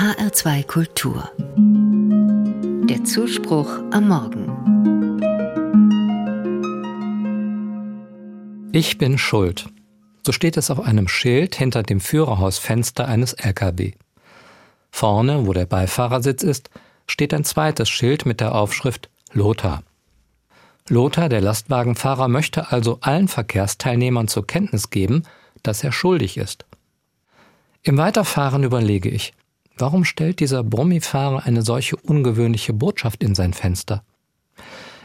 HR2 Kultur. Der Zuspruch am Morgen. Ich bin schuld. So steht es auf einem Schild hinter dem Führerhausfenster eines LKW. Vorne, wo der Beifahrersitz ist, steht ein zweites Schild mit der Aufschrift Lothar. Lothar, der Lastwagenfahrer, möchte also allen Verkehrsteilnehmern zur Kenntnis geben, dass er schuldig ist. Im Weiterfahren überlege ich, warum stellt dieser Brummifahrer eine solche ungewöhnliche Botschaft in sein Fenster?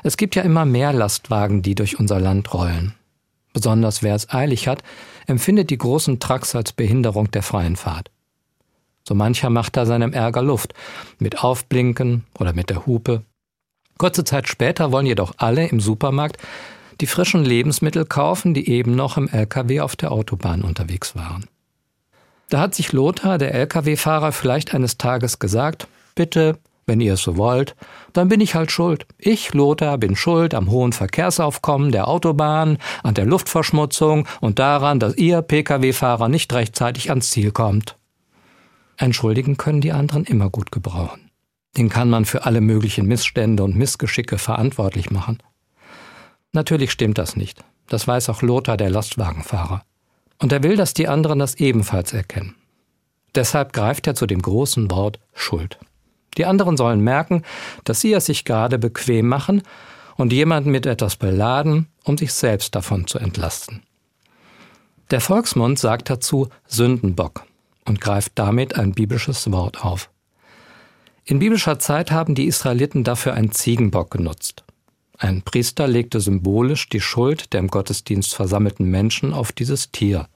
Es gibt ja immer mehr Lastwagen, die durch unser Land rollen. Besonders wer es eilig hat, empfindet die großen Trucks als Behinderung der freien Fahrt. So mancher macht da seinem Ärger Luft, mit Aufblinken oder mit der Hupe. Kurze Zeit später wollen jedoch alle im Supermarkt die frischen Lebensmittel kaufen, die eben noch im LKW auf der Autobahn unterwegs waren. Da hat sich Lothar, der Lkw-Fahrer, vielleicht eines Tages gesagt, bitte, wenn ihr es so wollt, dann bin ich halt schuld. Ich, Lothar, bin schuld am hohen Verkehrsaufkommen der Autobahn, an der Luftverschmutzung und daran, dass ihr Pkw-Fahrer nicht rechtzeitig ans Ziel kommt. Entschuldigen können die anderen immer gut gebrauchen. Den kann man für alle möglichen Missstände und Missgeschicke verantwortlich machen. Natürlich stimmt das nicht. Das weiß auch Lothar, der Lastwagenfahrer. Und er will, dass die anderen das ebenfalls erkennen. Deshalb greift er zu dem großen Wort Schuld. Die anderen sollen merken, dass sie es sich gerade bequem machen und jemanden mit etwas beladen, um sich selbst davon zu entlasten. Der Volksmund sagt dazu Sündenbock und greift damit ein biblisches Wort auf. In biblischer Zeit haben die Israeliten dafür einen Ziegenbock genutzt. Ein Priester legte symbolisch die Schuld der im Gottesdienst versammelten Menschen auf dieses Tier.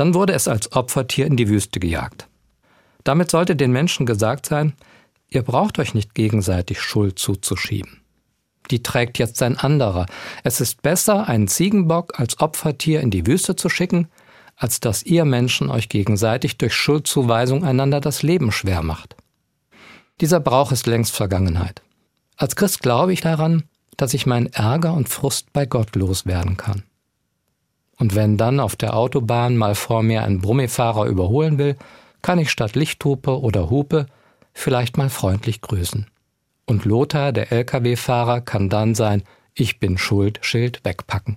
Dann wurde es als Opfertier in die Wüste gejagt. Damit sollte den Menschen gesagt sein, ihr braucht euch nicht gegenseitig Schuld zuzuschieben. Die trägt jetzt ein anderer. Es ist besser, einen Ziegenbock als Opfertier in die Wüste zu schicken, als dass ihr Menschen euch gegenseitig durch Schuldzuweisung einander das Leben schwer macht. Dieser Brauch ist längst Vergangenheit. Als Christ glaube ich daran, dass ich meinen Ärger und Frust bei Gott loswerden kann. Und wenn dann auf der Autobahn mal vor mir ein Brummifahrer überholen will, kann ich statt Lichthupe oder Hupe vielleicht mal freundlich grüßen. Und Lothar, der Lkw-Fahrer, kann dann sein Ich bin schuld Schild wegpacken.